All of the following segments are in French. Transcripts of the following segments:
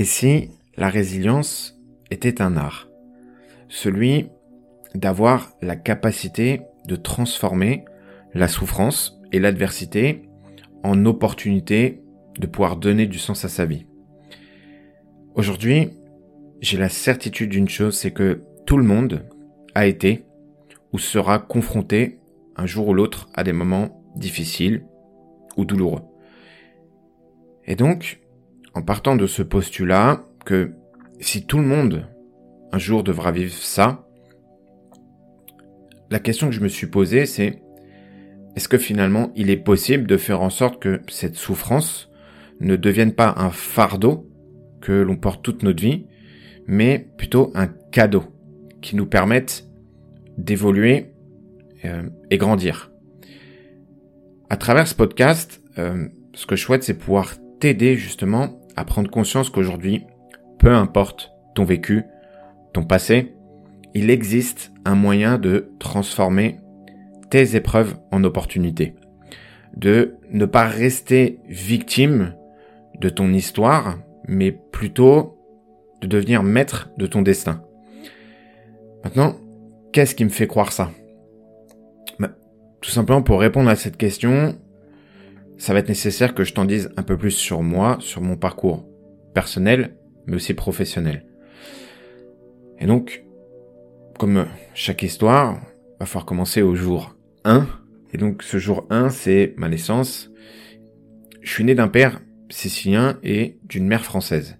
Et si la résilience était un art? Celui d'avoir la capacité de transformer la souffrance et l'adversité en opportunité de pouvoir donner du sens à sa vie. Aujourd'hui, j'ai la certitude d'une chose, c'est que tout le monde a été ou sera confronté un jour ou l'autre à des moments difficiles ou douloureux. Et donc, en partant de ce postulat que si tout le monde un jour devra vivre ça, la question que je me suis posée, c'est est-ce que finalement il est possible de faire en sorte que cette souffrance ne devienne pas un fardeau que l'on porte toute notre vie, mais plutôt un cadeau qui nous permette d'évoluer euh, et grandir? À travers ce podcast, euh, ce que je souhaite, c'est pouvoir t'aider justement à prendre conscience qu'aujourd'hui, peu importe ton vécu, ton passé, il existe un moyen de transformer tes épreuves en opportunités. De ne pas rester victime de ton histoire, mais plutôt de devenir maître de ton destin. Maintenant, qu'est-ce qui me fait croire ça? Bah, Tout simplement pour répondre à cette question, ça va être nécessaire que je t'en dise un peu plus sur moi, sur mon parcours personnel, mais aussi professionnel. Et donc, comme chaque histoire, va falloir commencer au jour 1. Et donc ce jour 1, c'est ma naissance. Je suis né d'un père sicilien et d'une mère française.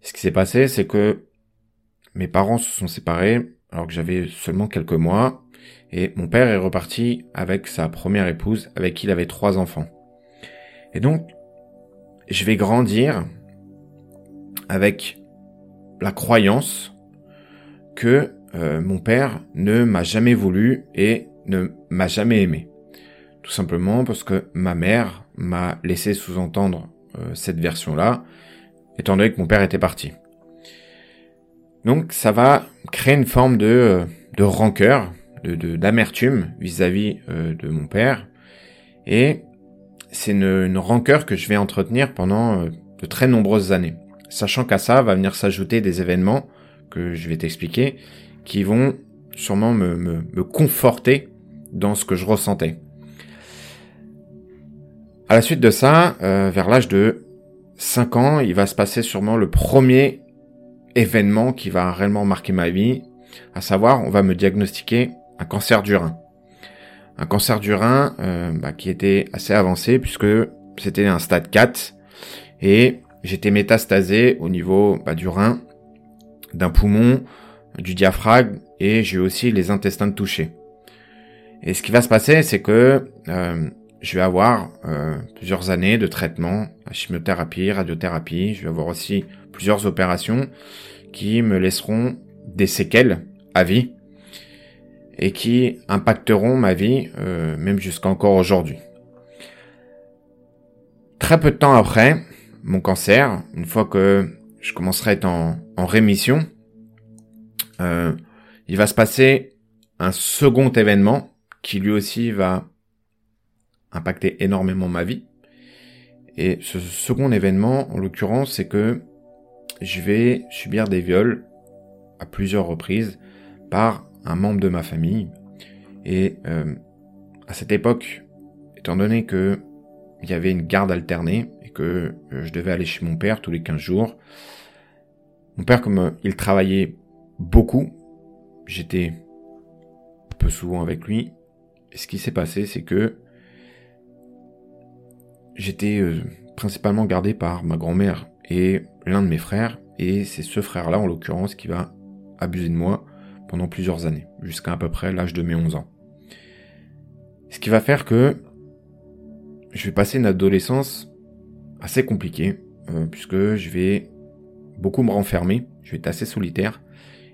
Ce qui s'est passé, c'est que mes parents se sont séparés alors que j'avais seulement quelques mois et mon père est reparti avec sa première épouse avec qui il avait trois enfants. Et donc, je vais grandir avec la croyance que euh, mon père ne m'a jamais voulu et ne m'a jamais aimé. Tout simplement parce que ma mère m'a laissé sous-entendre euh, cette version-là, étant donné que mon père était parti. Donc ça va créer une forme de, euh, de rancœur, de d'amertume vis-à-vis de mon père, et c'est une, une, rancœur que je vais entretenir pendant de très nombreuses années, sachant qu'à ça va venir s'ajouter des événements que je vais t'expliquer, qui vont sûrement me, me, me conforter dans ce que je ressentais. À la suite de ça, euh, vers l'âge de 5 ans, il va se passer sûrement le premier événement qui va réellement marquer ma vie, à savoir, on va me diagnostiquer un cancer du rein. Un cancer du rein euh, bah, qui était assez avancé puisque c'était un stade 4 et j'étais métastasé au niveau bah, du rein, d'un poumon, du diaphragme et j'ai aussi les intestins touchés. Et ce qui va se passer, c'est que euh, je vais avoir euh, plusieurs années de traitement, chimiothérapie, radiothérapie. Je vais avoir aussi plusieurs opérations qui me laisseront des séquelles à vie et qui impacteront ma vie euh, même jusqu'à encore aujourd'hui. Très peu de temps après mon cancer, une fois que je commencerai à être en, en rémission, euh, il va se passer un second événement qui lui aussi va impacter énormément ma vie. Et ce second événement, en l'occurrence, c'est que je vais subir des viols à plusieurs reprises par un membre de ma famille. Et euh, à cette époque, étant donné que il y avait une garde alternée et que euh, je devais aller chez mon père tous les 15 jours, mon père, comme euh, il travaillait beaucoup, j'étais peu souvent avec lui, ce qui s'est passé, c'est que j'étais principalement gardé par ma grand-mère et l'un de mes frères, et c'est ce frère-là, en l'occurrence, qui va abuser de moi pendant plusieurs années, jusqu'à à peu près l'âge de mes 11 ans. Ce qui va faire que je vais passer une adolescence assez compliquée, euh, puisque je vais beaucoup me renfermer, je vais être assez solitaire,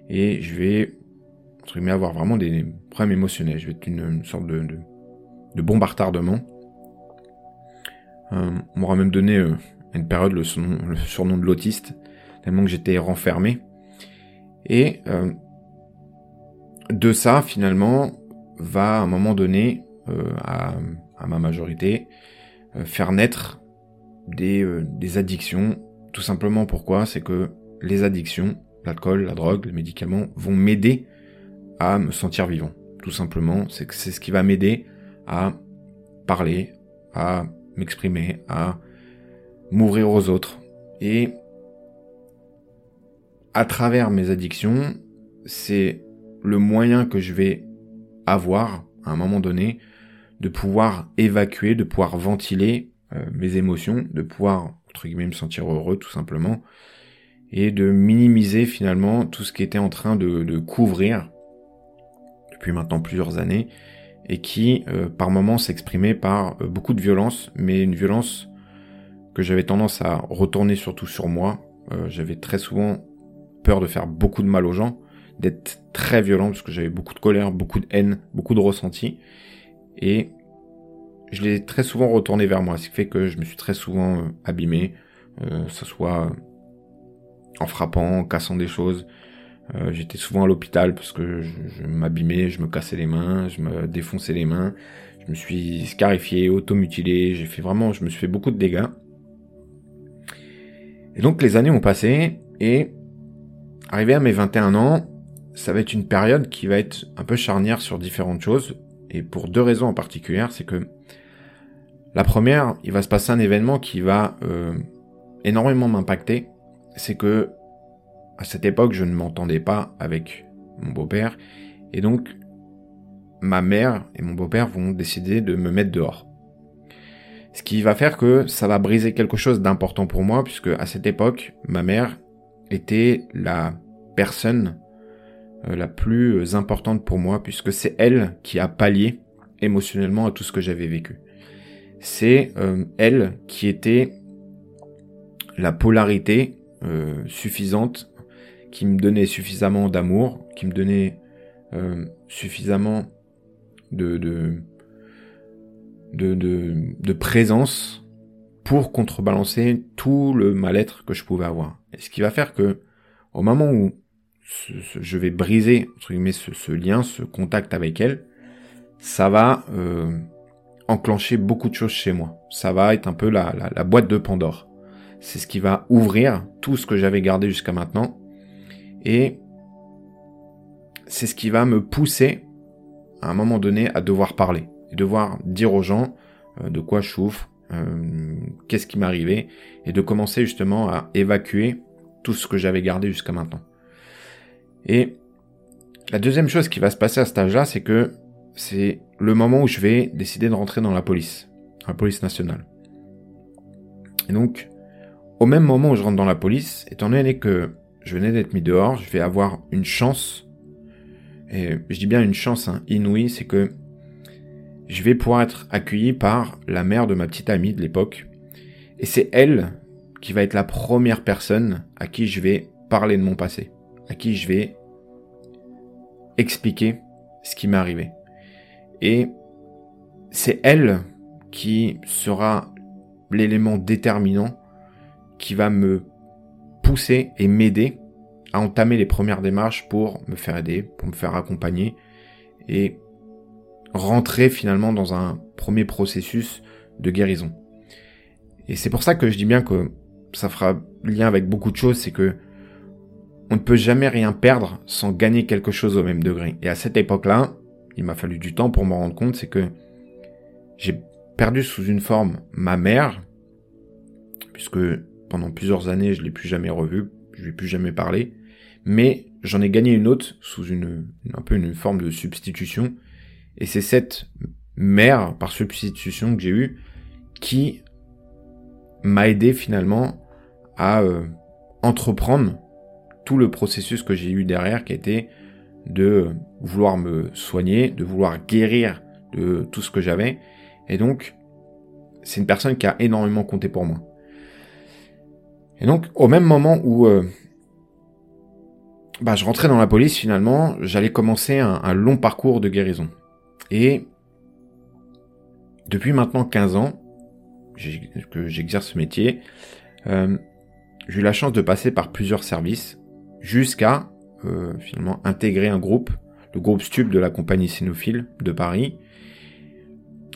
et je vais avoir vraiment des problèmes émotionnels. Je vais être une, sorte de, de, de bombe à retardement. Euh, on m'aura même donné euh, à une période le, surnom, de l'autiste, tellement que j'étais renfermé. Et de ça, finalement, va à un moment donné, à, à, ma majorité, faire naître des, des addictions, tout simplement pourquoi? C'est que les addictions, l'alcool, la drogue, les médicaments vont m'aider à me sentir vivant. Tout simplement, c'est ce qui va m'aider à parler, à m'exprimer, à m'ouvrir aux autres. Et à travers mes addictions, c'est le moyen que je vais avoir à un moment donné de pouvoir évacuer, de pouvoir ventiler euh, mes émotions, de pouvoir entre guillemets me sentir heureux tout simplement et de minimiser finalement tout ce qui était en train de, couvrir depuis maintenant plusieurs années et qui euh, par moments s'exprimait par euh, beaucoup de violence mais une violence que j'avais tendance à retourner surtout sur moi. j'avais très souvent peur de faire beaucoup de mal aux gens, d'être très violent parce que j'avais beaucoup de colère, beaucoup de haine, beaucoup de ressenti. Et je l'ai très souvent retourné vers moi, ce qui fait que je me suis très souvent euh, abîmé, euh, que ce soit en frappant, en cassant des choses. Euh, j'étais souvent à l'hôpital parce que je, je m'abîmais, je me cassais les mains, je me défonçais les mains, je me suis scarifié, automutilé, j'ai fait vraiment, je me suis fait beaucoup de dégâts. Et donc les années ont passé et arrivé à mes 21 ans, ça va être une période qui va être un peu charnière sur différentes choses et pour deux raisons en particulier, c'est que la première, il va se passer un événement qui va euh, énormément m'impacter, c'est que à cette époque, je ne m'entendais pas avec mon beau-père et donc ma mère et mon beau-père vont décider de me mettre dehors. Ce qui va faire que ça va briser quelque chose d'important pour moi puisque à cette époque, ma mère était la personne la plus importante pour moi puisque c'est elle qui a pallié émotionnellement à tout ce que j'avais vécu. C'est euh, elle qui était la polarité euh, suffisante, qui me donnait suffisamment d'amour, qui me donnait suffisamment de, de, présence pour contrebalancer tout le mal-être que je pouvais avoir. Et ce qui va faire que, au moment où je vais briser entre guillemets ce, lien, ce contact avec elle, ça va euh, enclencher beaucoup de choses chez moi. Ça va être un peu la, la, boîte de Pandore. C'est ce qui va ouvrir tout ce que j'avais gardé jusqu'à maintenant. Et c'est ce qui va me pousser à un moment donné à devoir parler. Et devoir dire aux gens euh, de quoi je souffre, euh, qu'est-ce qui arrivé, et de commencer justement à évacuer tout ce que j'avais gardé jusqu'à maintenant. Et la deuxième chose qui va se passer à cet âge-là, c'est que c'est le moment où je vais décider de rentrer dans la police, la police nationale. Et donc, au même moment où je rentre dans la police, étant donné que je venais d'être mis dehors, je vais avoir une chance, et je dis bien une chance hein, inouïe, c'est que je vais pouvoir être accueilli par la mère de ma petite amie de l'époque, et c'est elle qui va être la première personne à qui je vais parler de mon passé à qui je vais expliquer ce qui m'est arrivé. Et c'est elle qui sera l'élément déterminant qui va me pousser et m'aider à entamer les premières démarches pour me faire aider, pour me faire accompagner et rentrer finalement dans un premier processus de guérison. Et c'est pour ça que je dis bien que ça fera lien avec beaucoup de choses, c'est que on ne peut jamais rien perdre sans gagner quelque chose au même degré. Et à cette époque-là, il m'a fallu du temps pour me rendre compte, c'est que j'ai perdu sous une forme ma mère, puisque pendant plusieurs années je l'ai plus jamais revue, je lui ai plus jamais parlé, mais j'en ai gagné une autre sous une, un peu une forme de substitution, et c'est cette mère par substitution que j'ai eue qui m'a aidé finalement à euh, entreprendre tout le processus que j'ai eu derrière qui était de vouloir me soigner, de vouloir guérir de tout ce que j'avais. Et donc, c'est une personne qui a énormément compté pour moi. Et donc, au même moment où euh, bah, je rentrais dans la police, finalement, j'allais commencer un, long parcours de guérison. Et depuis maintenant 15 ans que j'exerce ce métier, euh, j'ai eu la chance de passer par plusieurs services jusqu'à euh, finalement intégrer un groupe, le groupe Stup de la compagnie Cénophile de Paris.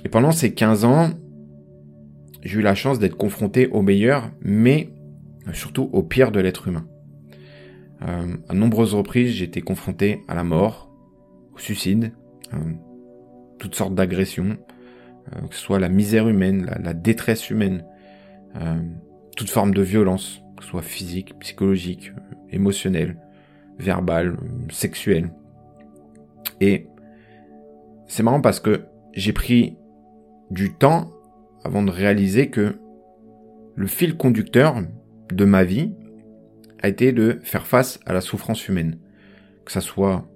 Et pendant ces 15 ans, j'ai eu la chance d'être confronté au meilleur, mais surtout au pire de l'être humain. Euh, à nombreuses reprises, j'ai été confronté à la mort, au suicide, euh, toutes sortes d'agressions, euh, que ce soit la misère humaine, la, détresse humaine, toute forme de violence, que ce soit physique, psychologique, émotionnelle, verbale, sexuelle. Et c'est marrant parce que j'ai pris du temps avant de réaliser que le fil conducteur de ma vie a été de faire face à la souffrance humaine. Que ça soit,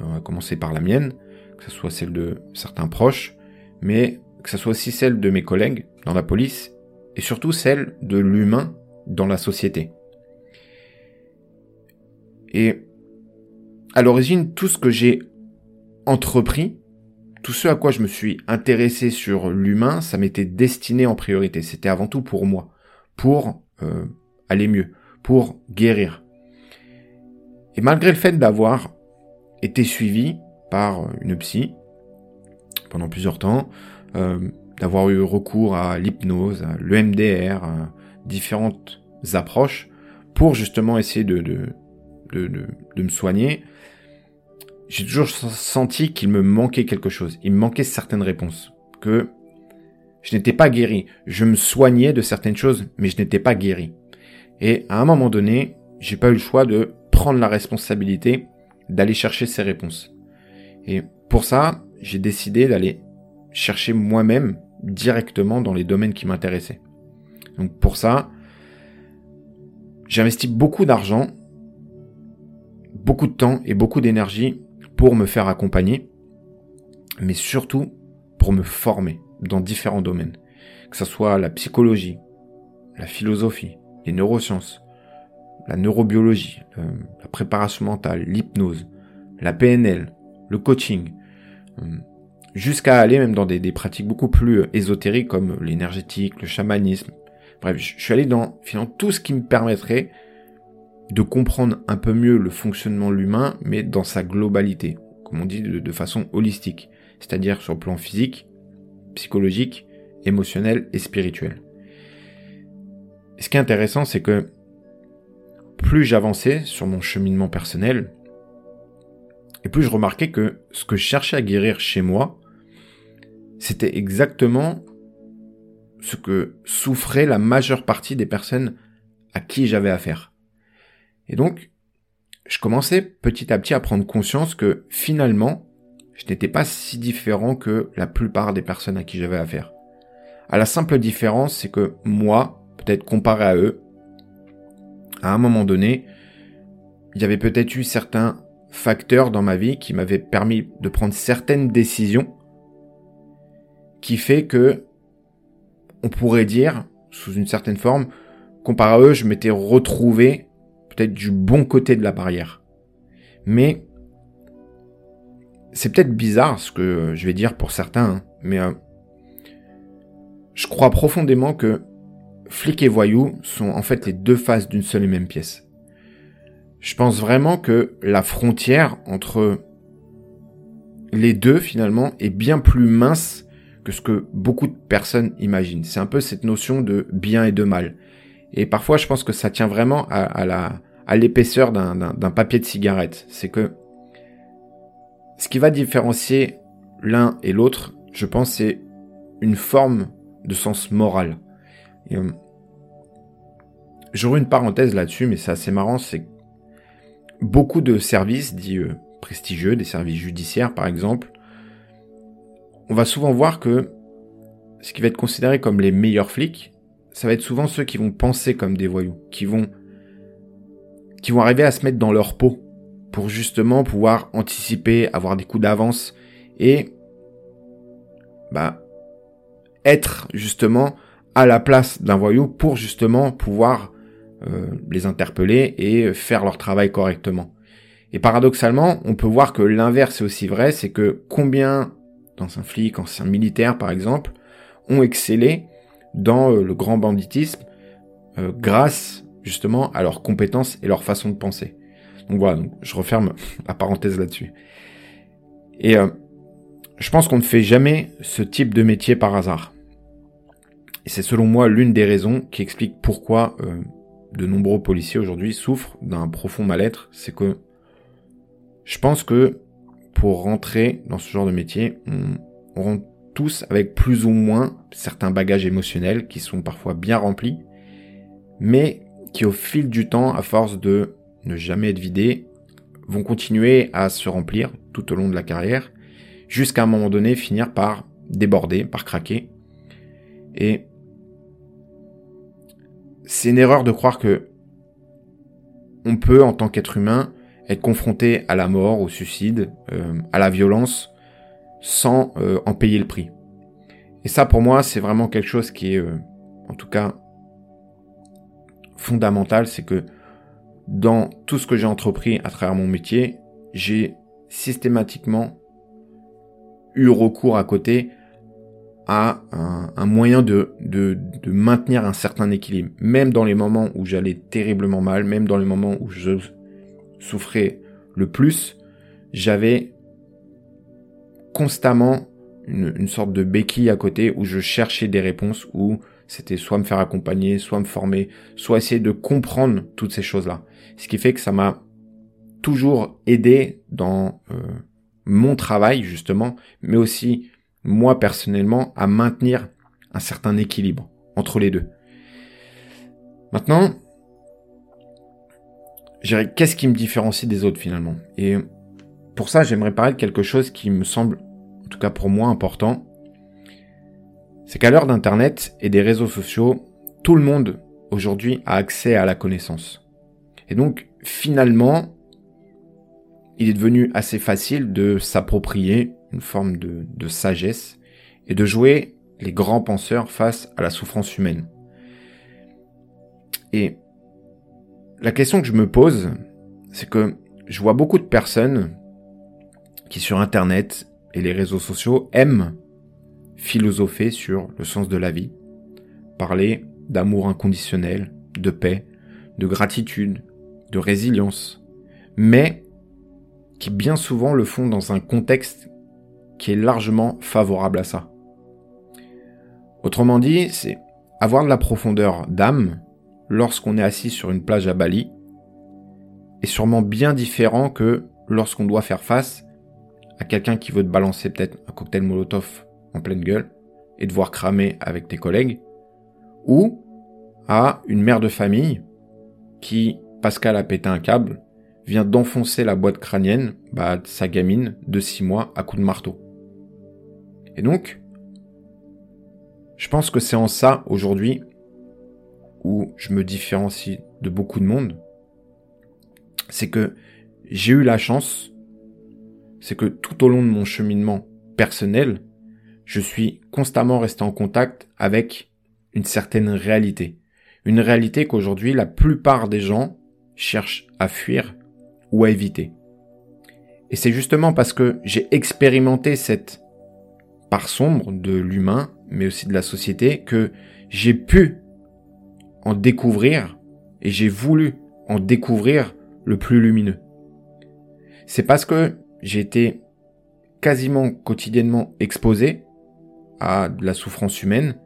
on va commencer par la mienne, que ça soit celle de certains proches, mais que ça soit aussi celle de mes collègues dans la police, et surtout celle de l'humain dans la société. Et à l'origine, tout ce que j'ai entrepris, tout ce à quoi je me suis intéressé sur l'humain, ça m'était destiné en priorité. C'était avant tout pour moi, pour euh, aller mieux, pour guérir. Et malgré le fait d'avoir été suivi par une psy pendant plusieurs temps, euh, d'avoir eu recours à l'hypnose, à l'EMDR, à différentes approches pour justement essayer de, de, de, me soigner, j'ai toujours senti qu'il me manquait quelque chose. Il me manquait certaines réponses. Que je n'étais pas guéri. Je me soignais de certaines choses, mais je n'étais pas guéri. Et à un moment donné, j'ai pas eu le choix de prendre la responsabilité d'aller chercher ces réponses. Et pour ça, j'ai décidé d'aller chercher moi-même directement dans les domaines qui m'intéressaient. Donc pour ça, j'ai investi beaucoup d'argent, beaucoup de temps et beaucoup d'énergie pour me faire accompagner, mais surtout pour me former dans différents domaines, que ce soit la psychologie, la philosophie, les neurosciences, la neurobiologie, la préparation mentale, l'hypnose, la PNL, le coaching, euh, jusqu'à aller même dans des, des, pratiques beaucoup plus ésotériques comme l'énergétique, le chamanisme. Bref, je suis allé dans finalement tout ce qui me permettrait de comprendre un peu mieux le fonctionnement de l'humain, mais dans sa globalité, comme on dit, de, façon holistique, c'est-à-dire sur le plan physique, psychologique, émotionnel et spirituel. ce qui est intéressant, c'est que plus j'avançais sur mon cheminement personnel, et plus je remarquais que ce que je cherchais à guérir chez moi, c'était exactement ce que souffrait la majeure partie des personnes à qui j'avais affaire. Et donc, je commençais petit à petit à prendre conscience que finalement, je n'étais pas si différent que la plupart des personnes à qui j'avais affaire. À la simple différence, c'est que moi, peut-être comparé à eux, à un moment donné, il y avait peut-être eu certains facteurs dans ma vie qui m'avaient permis de prendre certaines décisions qui fait que on pourrait dire, sous une certaine forme, comparé à eux, je m'étais retrouvé peut-être du bon côté de la barrière. Mais c'est peut-être bizarre ce que je vais dire pour certains, hein, mais euh, je crois profondément que flic et voyou sont en fait les deux faces d'une seule et même pièce. Je pense vraiment que la frontière entre les deux finalement est bien plus mince que ce que beaucoup de personnes imaginent. C'est un peu cette notion de bien et de mal. Et parfois, je pense que ça tient vraiment à, la à l'épaisseur d'un papier de cigarette. C'est que ce qui va différencier l'un et l'autre, je pense, c'est une forme de sens moral. Euh, J'aurais une parenthèse là-dessus, mais c'est assez marrant, c'est beaucoup de services dits euh, prestigieux, des services judiciaires par exemple, on va souvent voir que ce qui va être considéré comme les meilleurs flics, ça va être souvent ceux qui vont penser comme des voyous, qui vont qui vont arriver à se mettre dans leur peau pour justement pouvoir anticiper, avoir des coups d'avance et bah être justement à la place d'un voyou pour justement pouvoir euh, les interpeller et faire leur travail correctement. Et paradoxalement, on peut voir que l'inverse est aussi vrai, c'est que combien d'anciens flics, anciens militaires par exemple, ont excellé dans euh, le grand banditisme euh, grâce justement à leurs compétences et leur façon de penser. Donc voilà, je referme la parenthèse là-dessus. Et euh, je pense qu'on ne fait jamais ce type de métier par hasard. Et c'est selon moi l'une des raisons qui explique pourquoi euh, de nombreux policiers aujourd'hui souffrent d'un profond mal-être, c'est que je pense que pour rentrer dans ce genre de métier, on, rentre avec plus ou moins certains bagages émotionnels qui sont parfois bien remplis, mais qui au fil du temps, à force de ne jamais être vidés, vont continuer à se remplir tout au long de la carrière, jusqu'à un moment donné finir par déborder, par craquer. Et c'est une erreur de croire que on peut, en tant qu'être humain, être confronté à la mort, au suicide, euh, à la violence, sans euh, en payer le prix. Et ça, pour moi, c'est vraiment quelque chose qui est, euh, en tout cas, fondamental, c'est que dans tout ce que j'ai entrepris à travers mon métier, j'ai systématiquement eu recours à côté à un, moyen de, de, de, maintenir un certain équilibre. Même dans les moments où j'allais terriblement mal, même dans les moments où je souffrais le plus, j'avais constamment une, sorte de béquille à côté où je cherchais des réponses, où c'était soit me faire accompagner, soit me former, soit essayer de comprendre toutes ces choses-là. Ce qui fait que ça m'a toujours aidé dans euh, mon travail justement, mais aussi moi personnellement à maintenir un certain équilibre entre les deux. Maintenant, qu'est-ce qui me différencie des autres finalement? Et pour ça, j'aimerais parler de quelque chose qui me semble, en tout cas pour moi, important, c'est qu'à l'heure d'Internet et des réseaux sociaux, tout le monde aujourd'hui a accès à la connaissance. Et donc, finalement, il est devenu assez facile de s'approprier une forme de, de, sagesse et de jouer les grands penseurs face à la souffrance humaine. Et la question que je me pose, c'est que je vois beaucoup de personnes qui sur Internet et les réseaux sociaux aiment philosopher sur le sens de la vie, parler d'amour inconditionnel, de paix, de gratitude, de résilience, mais qui bien souvent le font dans un contexte qui est largement favorable à ça. Autrement dit, c'est avoir de la profondeur d'âme lorsqu'on est assis sur une plage à Bali est sûrement bien différent que lorsqu'on doit faire face à quelqu'un qui veut te balancer peut-être un cocktail Molotov en pleine gueule et devoir cramer avec tes collègues, ou à une mère de famille qui, parce qu'elle a pété un câble, vient d'enfoncer la boîte crânienne bah, de sa gamine de 6 mois à coup de marteau. Et donc, je pense que c'est en ça aujourd'hui où je me différencie de beaucoup de monde. C'est que j'ai eu la chance, c'est que tout au long de mon cheminement personnel, je suis constamment resté en contact avec une certaine réalité. Une réalité qu'aujourd'hui la plupart des gens cherchent à fuir ou à éviter. Et c'est justement parce que j'ai expérimenté cette part sombre de l'humain, mais aussi de la société, que j'ai pu en découvrir et j'ai voulu en découvrir le plus lumineux. C'est parce que j'ai été quasiment quotidiennement exposé à de la souffrance humaine,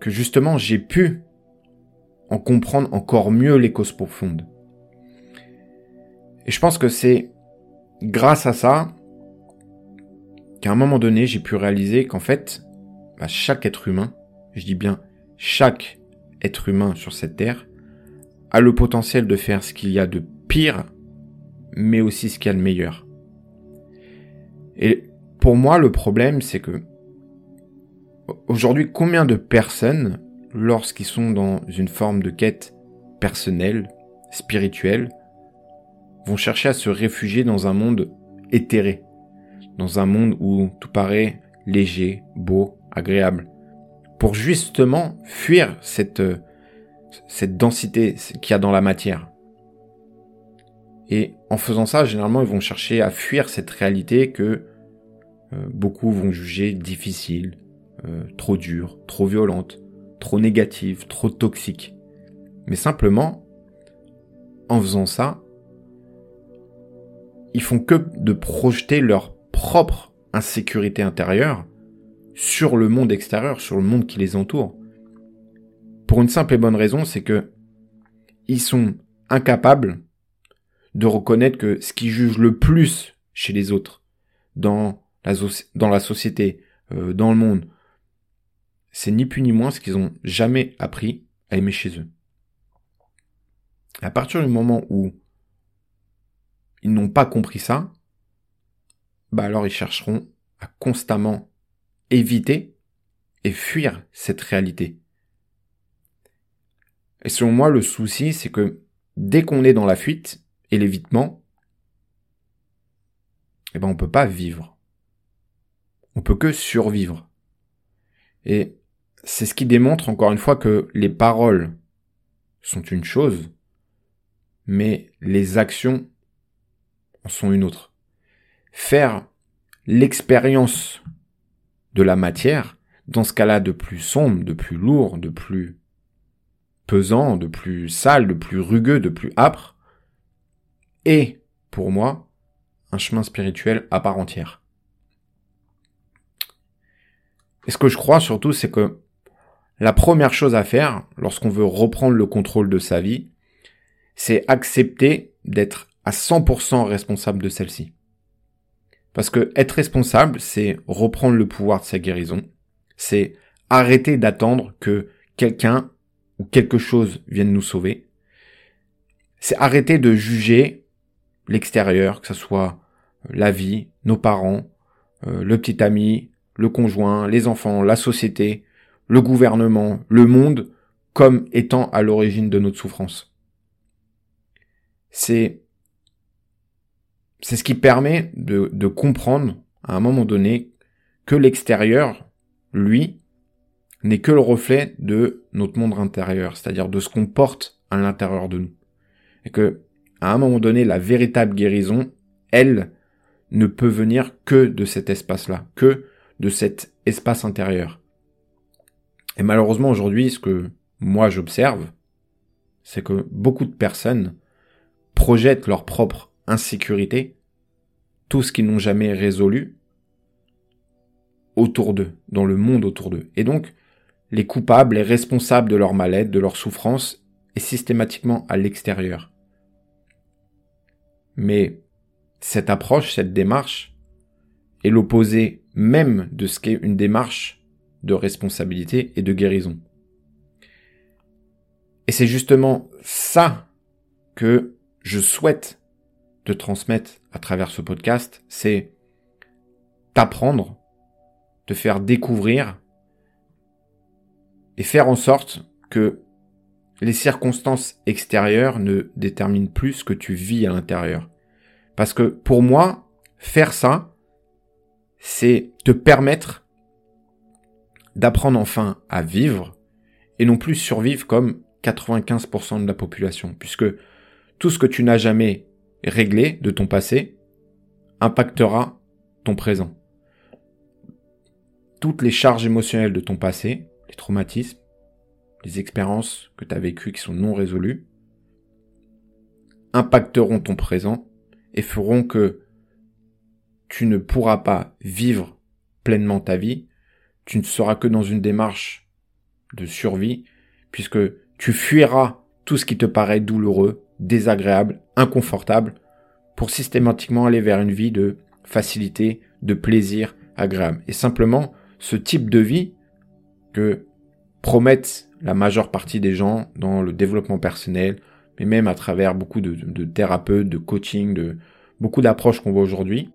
que justement j'ai pu en comprendre encore mieux les causes profondes. Et je pense que c'est grâce à ça qu'à un moment donné, j'ai pu réaliser qu'en fait, bah, chaque être humain, je dis bien chaque être humain sur cette terre, a le potentiel de faire ce qu'il y a de pire, mais aussi ce qu'il y a de meilleur. Et pour moi, le problème, c'est que Aujourd'hui, combien de personnes, lorsqu'ils sont dans une forme de quête personnelle, spirituelle, vont chercher à se réfugier dans un monde éthéré, dans un monde où tout paraît léger, beau, agréable, pour justement fuir cette, cette densité qu'il y a dans la matière. Et en faisant ça, généralement, ils vont chercher à fuir cette réalité que euh, beaucoup vont juger difficile, euh, trop dure, trop violente, trop négative, trop toxique. Mais simplement, en faisant ça, ils font que de projeter leur propre insécurité intérieure sur le monde extérieur, sur le monde qui les entoure. Pour une simple et bonne raison, c'est que ils sont incapables de reconnaître que ce qui juge le plus chez les autres, dans la, société, euh, dans le monde, c'est ni plus ni moins ce qu'ils ont jamais appris à aimer chez eux. À partir du moment où ils n'ont pas compris ça, bah alors ils chercheront à constamment éviter et fuir cette réalité. Et selon moi, le souci, c'est que dès qu'on est dans la fuite l'évitement, eh ben on peut pas vivre. On peut que survivre. Et c'est ce qui démontre encore une fois que les paroles sont une chose, mais les actions en sont une autre. Faire l'expérience de la matière, dans ce cas-là de plus sombre, de plus lourd, de plus pesant, de plus sale, de plus rugueux, de plus âpre, est, pour moi, un chemin spirituel à part entière. Et ce que je crois surtout, c'est que la première chose à faire lorsqu'on veut reprendre le contrôle de sa vie, c'est accepter d'être à 100% responsable de celle-ci. Parce que être responsable, c'est reprendre le pouvoir de sa guérison, c'est arrêter d'attendre que quelqu'un ou quelque chose vienne nous sauver, c'est arrêter de juger l'extérieur, que ce soit la vie, nos parents, euh, le petit ami, le conjoint, les enfants, la société, le gouvernement, le monde, comme étant à l'origine de notre souffrance. C'est c'est ce qui permet de, de comprendre à un moment donné que l'extérieur, lui, n'est que le reflet de notre monde intérieur, c'est-à-dire de ce qu'on porte à l'intérieur de nous. Et que, à un moment donné, la véritable guérison, elle, ne peut venir que de cet espace-là, que de cet espace intérieur. Et malheureusement aujourd'hui, ce que moi j'observe, c'est que beaucoup de personnes projettent leur propre insécurité, tout ce qu'ils n'ont jamais résolu, autour d'eux, dans le monde autour d'eux. Et donc, les coupables, les responsables de leur mal-être, de leur souffrance, est systématiquement à l'extérieur. Mais cette approche, cette démarche, est l'opposé même de ce qu'est une démarche de responsabilité et de guérison. Et c'est justement ça que je souhaite te transmettre à travers ce podcast, c'est t'apprendre, te faire découvrir et faire en sorte que les circonstances extérieures ne déterminent plus ce que tu vis à l'intérieur. Parce que pour moi, faire ça, c'est te permettre d'apprendre enfin à vivre et non plus survivre comme 95% de la population, puisque tout ce que tu n'as jamais réglé de ton passé impactera ton présent. Toutes les charges émotionnelles de ton passé, les traumatismes, les expériences que tu as vécues qui sont non résolues, impacteront ton présent et feront que tu ne pourras pas vivre pleinement ta vie tu ne seras que dans une démarche de survie, puisque tu fuiras tout ce qui te paraît douloureux, désagréable, inconfortable, pour systématiquement aller vers une vie de facilité, de plaisir agréable. Et simplement, ce type de vie que promettent la majeure partie des gens dans le développement personnel, mais même à travers beaucoup de, thérapeutes, de coaching, de beaucoup d'approches qu'on voit aujourd'hui,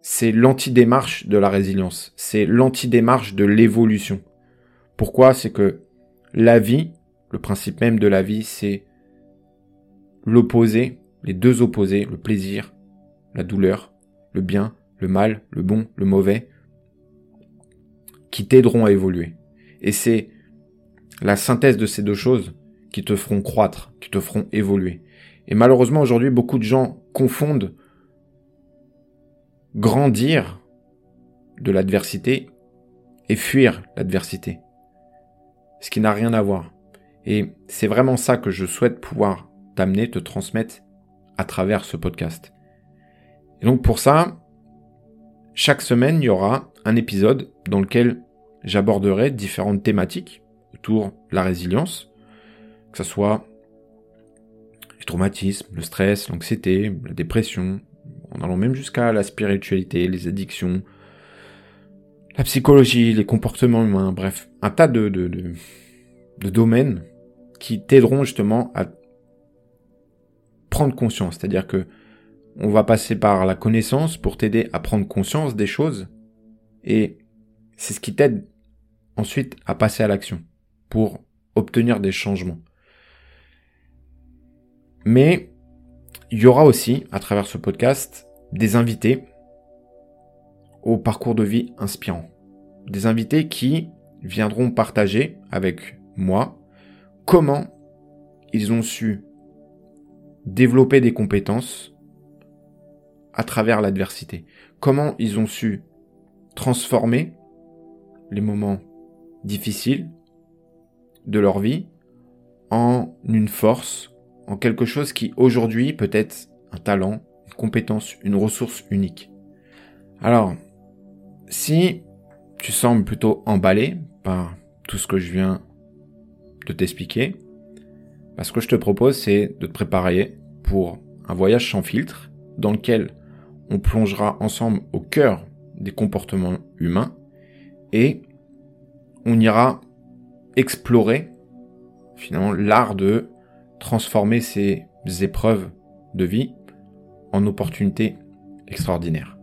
c'est l'anti-démarche de la résilience, c'est l'anti-démarche de l'évolution. Pourquoi? C'est que la vie, le principe même de la vie, c'est l'opposé, les deux opposés, le plaisir, la douleur, le bien, le mal, le bon, le mauvais, qui t'aideront à évoluer. Et c'est la synthèse de ces deux choses qui te feront croître, qui te feront évoluer. Et malheureusement aujourd'hui, beaucoup de gens confondent grandir de l'adversité et fuir l'adversité. Ce qui n'a rien à voir. Et c'est vraiment ça que je souhaite pouvoir t'amener, te transmettre à travers ce podcast. Et donc pour ça, chaque semaine, il y aura un épisode dans lequel j'aborderai différentes thématiques autour de la résilience, que ce soit le traumatisme, le stress, l'anxiété, la dépression, en allant même jusqu'à la spiritualité, les addictions, la psychologie, les comportements humains, bref, un tas de, de, de domaines qui t'aideront justement à prendre conscience. C'est-à-dire que on va passer par la connaissance pour t'aider à prendre conscience des choses et c'est ce qui t'aide ensuite à passer à l'action pour obtenir des changements. Mais il y aura aussi, à travers ce podcast, des invités au parcours de vie inspirant. Des invités qui viendront partager avec moi comment ils ont su développer des compétences à travers l'adversité. Comment ils ont su transformer les moments difficiles de leur vie en une force, en quelque chose qui aujourd'hui peut être un talent, une compétence, une ressource unique. Alors, si tu sembles plutôt emballé par tout ce que je viens de t'expliquer, bah, ce que je te propose, c'est de te préparer pour un voyage sans filtre dans lequel on plongera ensemble au cœur des comportements humains et on ira explorer finalement l'art de transformer ces épreuves de vie en opportunités extraordinaires.